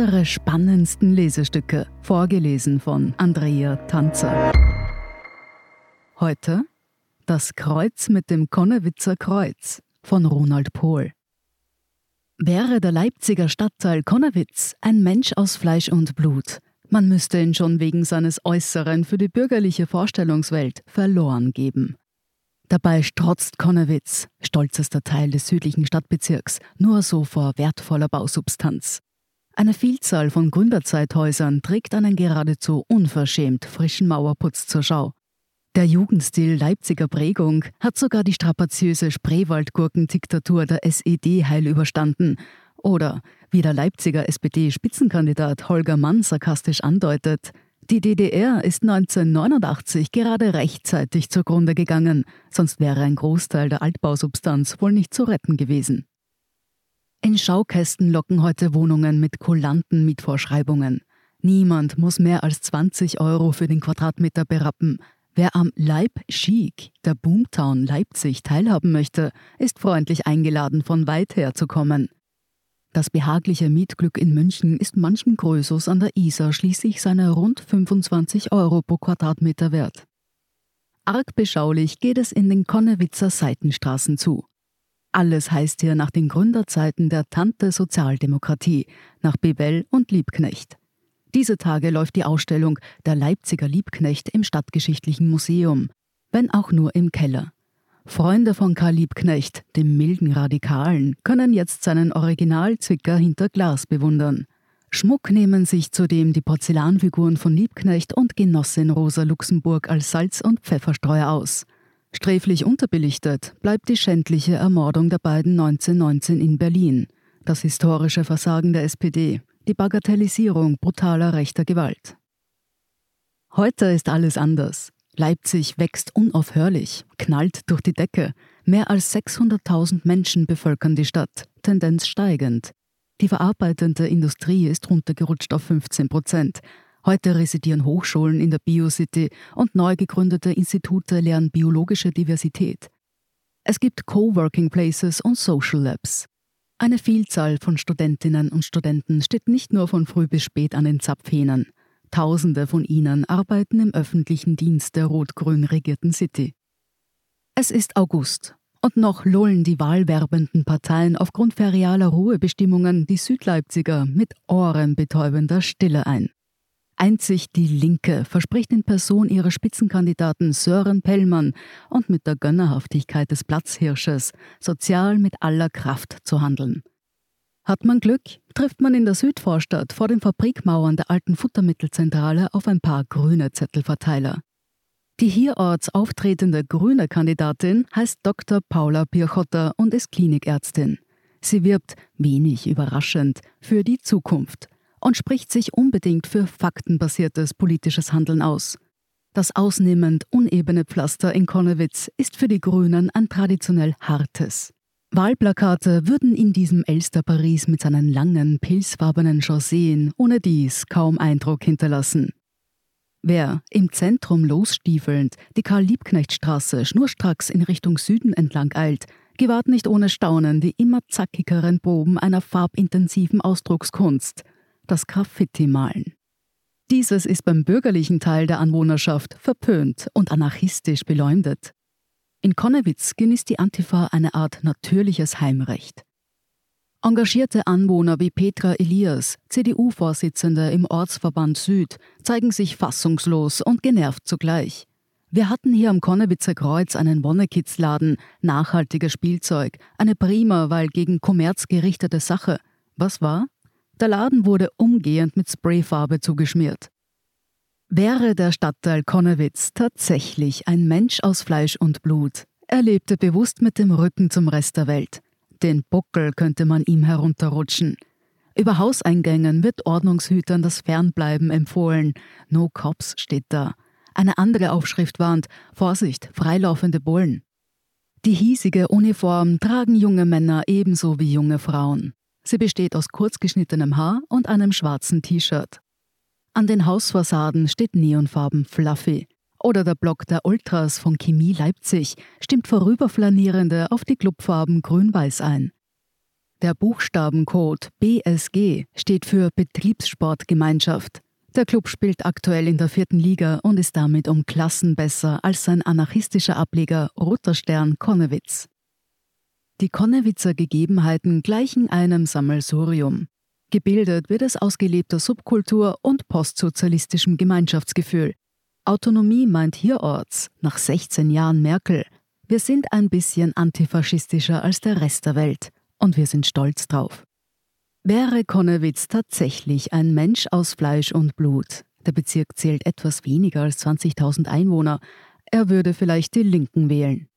Unsere spannendsten Lesestücke, vorgelesen von Andrea Tanzer. Heute Das Kreuz mit dem Konnewitzer Kreuz von Ronald Pohl. Wäre der Leipziger Stadtteil Konnewitz ein Mensch aus Fleisch und Blut, man müsste ihn schon wegen seines Äußeren für die bürgerliche Vorstellungswelt verloren geben. Dabei strotzt Konnewitz, stolzester Teil des südlichen Stadtbezirks, nur so vor wertvoller Bausubstanz. Eine Vielzahl von Gründerzeithäusern trägt einen geradezu unverschämt frischen Mauerputz zur Schau. Der Jugendstil Leipziger Prägung hat sogar die strapaziöse Spreewaldgurkendiktatur der SED heil überstanden. Oder, wie der Leipziger SPD-Spitzenkandidat Holger Mann sarkastisch andeutet, die DDR ist 1989 gerade rechtzeitig zugrunde gegangen, sonst wäre ein Großteil der Altbausubstanz wohl nicht zu retten gewesen. In Schaukästen locken heute Wohnungen mit kulanten Mietvorschreibungen. Niemand muss mehr als 20 Euro für den Quadratmeter berappen. Wer am Leib Chic, der Boomtown Leipzig, teilhaben möchte, ist freundlich eingeladen, von weit her zu kommen. Das behagliche Mietglück in München ist manchem Größus an der Isar schließlich seine rund 25 Euro pro Quadratmeter wert. Arg beschaulich geht es in den Konnewitzer Seitenstraßen zu. Alles heißt hier nach den Gründerzeiten der Tante Sozialdemokratie, nach Bebel und Liebknecht. Diese Tage läuft die Ausstellung Der Leipziger Liebknecht im Stadtgeschichtlichen Museum, wenn auch nur im Keller. Freunde von Karl Liebknecht, dem milden Radikalen, können jetzt seinen Originalzwicker hinter Glas bewundern. Schmuck nehmen sich zudem die Porzellanfiguren von Liebknecht und Genossin Rosa Luxemburg als Salz- und Pfefferstreuer aus. Sträflich unterbelichtet bleibt die schändliche Ermordung der beiden 1919 in Berlin, das historische Versagen der SPD, die Bagatellisierung brutaler rechter Gewalt. Heute ist alles anders. Leipzig wächst unaufhörlich, knallt durch die Decke. Mehr als 600.000 Menschen bevölkern die Stadt, Tendenz steigend. Die verarbeitende Industrie ist runtergerutscht auf 15 Prozent. Heute residieren Hochschulen in der Biocity und neu gegründete Institute lehren biologische Diversität. Es gibt Coworking Places und Social Labs. Eine Vielzahl von Studentinnen und Studenten steht nicht nur von früh bis spät an den Zapfhähnen. Tausende von ihnen arbeiten im öffentlichen Dienst der rot-grün regierten City. Es ist August und noch lullen die wahlwerbenden Parteien aufgrund ferialer Ruhebestimmungen die Südleipziger mit ohrenbetäubender Stille ein. Einzig die Linke verspricht in Person ihrer Spitzenkandidaten Sören Pellmann und mit der Gönnerhaftigkeit des Platzhirsches sozial mit aller Kraft zu handeln. Hat man Glück, trifft man in der Südvorstadt vor den Fabrikmauern der alten Futtermittelzentrale auf ein paar grüne Zettelverteiler. Die hierorts auftretende grüne Kandidatin heißt Dr. Paula Pirchotter und ist Klinikärztin. Sie wirbt, wenig überraschend, für die Zukunft und spricht sich unbedingt für faktenbasiertes politisches Handeln aus. Das ausnehmend unebene Pflaster in Konnewitz ist für die Grünen ein traditionell hartes. Wahlplakate würden in diesem Elster Paris mit seinen langen, pilzfarbenen Chausseen ohne dies kaum Eindruck hinterlassen. Wer im Zentrum losstiefelnd die Karl-Liebknecht-Straße schnurstracks in Richtung Süden entlang eilt, gewahrt nicht ohne Staunen die immer zackigeren Proben einer farbintensiven Ausdruckskunst, das Graffiti-Malen. Dieses ist beim bürgerlichen Teil der Anwohnerschaft verpönt und anarchistisch beleumdet. In Konnewitz genießt die Antifa eine Art natürliches Heimrecht. Engagierte Anwohner wie Petra Elias, CDU-Vorsitzende im Ortsverband Süd, zeigen sich fassungslos und genervt zugleich. Wir hatten hier am Konnewitzer Kreuz einen Wonnekids-Laden, nachhaltiges Spielzeug, eine prima, weil gegen Kommerz gerichtete Sache. Was war? Der Laden wurde umgehend mit Sprayfarbe zugeschmiert. Wäre der Stadtteil Konnewitz tatsächlich ein Mensch aus Fleisch und Blut, er lebte bewusst mit dem Rücken zum Rest der Welt. Den Buckel könnte man ihm herunterrutschen. Über Hauseingängen wird Ordnungshütern das Fernbleiben empfohlen. No Cops steht da. Eine andere Aufschrift warnt: Vorsicht, freilaufende Bullen. Die hiesige Uniform tragen junge Männer ebenso wie junge Frauen. Sie besteht aus kurzgeschnittenem Haar und einem schwarzen T-Shirt. An den Hausfassaden steht Neonfarben Fluffy. Oder der Block der Ultras von Chemie Leipzig stimmt vorüberflanierende auf die Clubfarben Grün-Weiß ein. Der Buchstabencode BSG steht für Betriebssportgemeinschaft. Der Club spielt aktuell in der vierten Liga und ist damit um Klassen besser als sein anarchistischer Ableger Roter Stern Konnewitz. Die Konnewitzer Gegebenheiten gleichen einem Sammelsurium. Gebildet wird es aus gelebter Subkultur und postsozialistischem Gemeinschaftsgefühl. Autonomie meint hierorts, nach 16 Jahren Merkel, wir sind ein bisschen antifaschistischer als der Rest der Welt und wir sind stolz drauf. Wäre Konnewitz tatsächlich ein Mensch aus Fleisch und Blut, der Bezirk zählt etwas weniger als 20.000 Einwohner, er würde vielleicht die Linken wählen.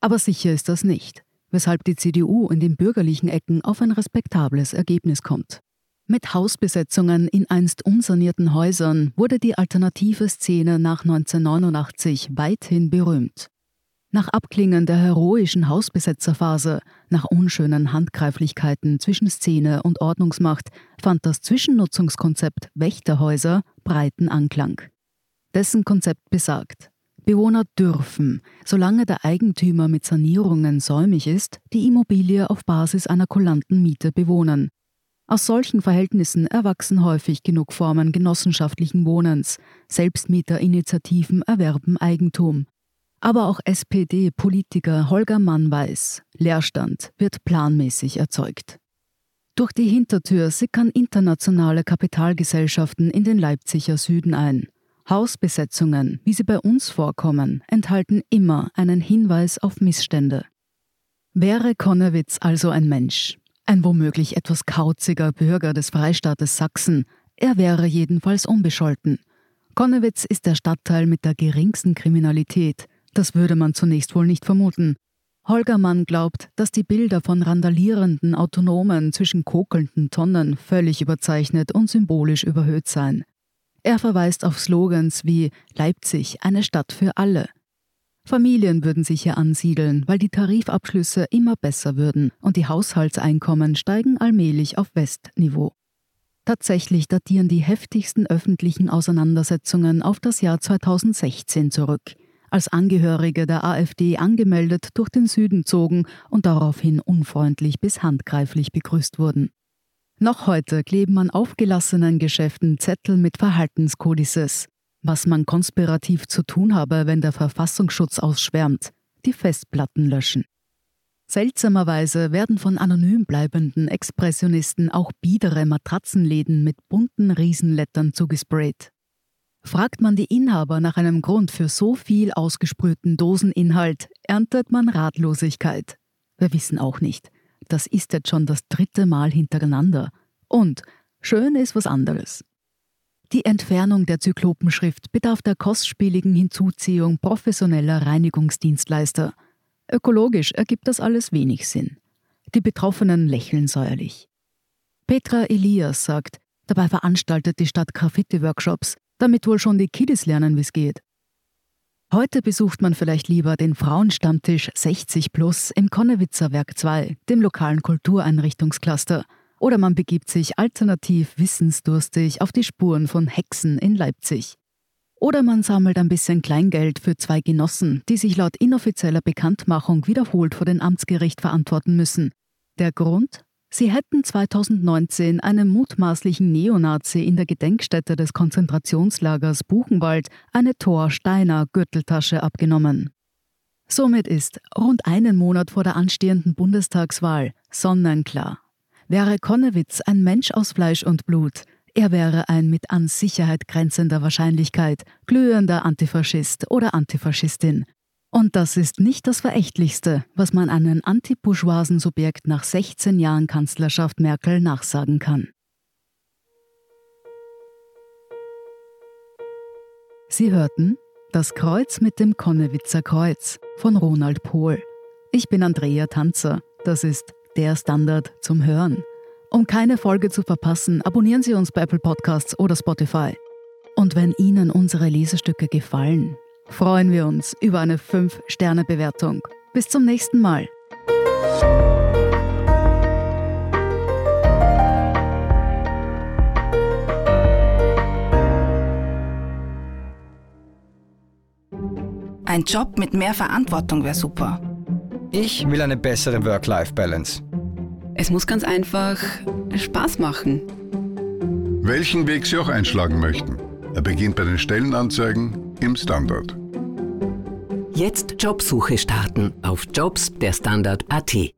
Aber sicher ist das nicht, weshalb die CDU in den bürgerlichen Ecken auf ein respektables Ergebnis kommt. Mit Hausbesetzungen in einst unsanierten Häusern wurde die alternative Szene nach 1989 weithin berühmt. Nach Abklingen der heroischen Hausbesetzerphase, nach unschönen Handgreiflichkeiten zwischen Szene und Ordnungsmacht, fand das Zwischennutzungskonzept Wächterhäuser breiten Anklang. Dessen Konzept besagt, Bewohner dürfen, solange der Eigentümer mit Sanierungen säumig ist, die Immobilie auf Basis einer kulanten Miete bewohnen. Aus solchen Verhältnissen erwachsen häufig genug Formen genossenschaftlichen Wohnens, Selbstmieterinitiativen erwerben Eigentum, aber auch SPD-Politiker Holger Mann weiß, Leerstand wird planmäßig erzeugt. Durch die Hintertür sickern internationale Kapitalgesellschaften in den Leipziger Süden ein. Hausbesetzungen, wie sie bei uns vorkommen, enthalten immer einen Hinweis auf Missstände. Wäre Konnewitz also ein Mensch, ein womöglich etwas kauziger Bürger des Freistaates Sachsen, er wäre jedenfalls unbescholten. Konnewitz ist der Stadtteil mit der geringsten Kriminalität, das würde man zunächst wohl nicht vermuten. Holger Mann glaubt, dass die Bilder von randalierenden Autonomen zwischen kokelnden Tonnen völlig überzeichnet und symbolisch überhöht seien. Er verweist auf Slogans wie Leipzig, eine Stadt für alle. Familien würden sich hier ansiedeln, weil die Tarifabschlüsse immer besser würden und die Haushaltseinkommen steigen allmählich auf Westniveau. Tatsächlich datieren die heftigsten öffentlichen Auseinandersetzungen auf das Jahr 2016 zurück als Angehörige der AfD angemeldet durch den Süden zogen und daraufhin unfreundlich bis handgreiflich begrüßt wurden. Noch heute kleben an aufgelassenen Geschäften Zettel mit Verhaltenskodizes, was man konspirativ zu tun habe, wenn der Verfassungsschutz ausschwärmt, die Festplatten löschen. Seltsamerweise werden von anonym bleibenden Expressionisten auch biedere Matratzenläden mit bunten Riesenlettern zugesprayt. Fragt man die Inhaber nach einem Grund für so viel ausgesprühten Doseninhalt, erntet man Ratlosigkeit. Wir wissen auch nicht. Das ist jetzt schon das dritte Mal hintereinander. Und schön ist was anderes. Die Entfernung der Zyklopenschrift bedarf der kostspieligen Hinzuziehung professioneller Reinigungsdienstleister. Ökologisch ergibt das alles wenig Sinn. Die Betroffenen lächeln säuerlich. Petra Elias sagt, dabei veranstaltet die Stadt Graffiti-Workshops, damit wohl schon die Kiddies lernen, wie es geht. Heute besucht man vielleicht lieber den Frauenstammtisch 60 Plus im Konnewitzer Werk 2, dem lokalen Kultureinrichtungscluster. Oder man begibt sich alternativ wissensdurstig auf die Spuren von Hexen in Leipzig. Oder man sammelt ein bisschen Kleingeld für zwei Genossen, die sich laut inoffizieller Bekanntmachung wiederholt vor dem Amtsgericht verantworten müssen. Der Grund? Sie hätten 2019 einem mutmaßlichen Neonazi in der Gedenkstätte des Konzentrationslagers Buchenwald eine Thor-Steiner Gürteltasche abgenommen. Somit ist, rund einen Monat vor der anstehenden Bundestagswahl, sonnenklar. Wäre Konnewitz ein Mensch aus Fleisch und Blut, er wäre ein mit an Sicherheit grenzender Wahrscheinlichkeit glühender Antifaschist oder Antifaschistin, und das ist nicht das Verächtlichste, was man einem antibourgeoisen Subjekt nach 16 Jahren Kanzlerschaft Merkel nachsagen kann. Sie hörten Das Kreuz mit dem Konnewitzer Kreuz von Ronald Pohl. Ich bin Andrea Tanzer. Das ist der Standard zum Hören. Um keine Folge zu verpassen, abonnieren Sie uns bei Apple Podcasts oder Spotify. Und wenn Ihnen unsere Lesestücke gefallen, freuen wir uns über eine 5-Sterne-Bewertung. Bis zum nächsten Mal. Ein Job mit mehr Verantwortung wäre super. Ich will eine bessere Work-Life-Balance. Es muss ganz einfach Spaß machen. Welchen Weg Sie auch einschlagen möchten. Er beginnt bei den Stellenanzeigen im Standard. Jobsuche starten auf Jobs der Standard.at.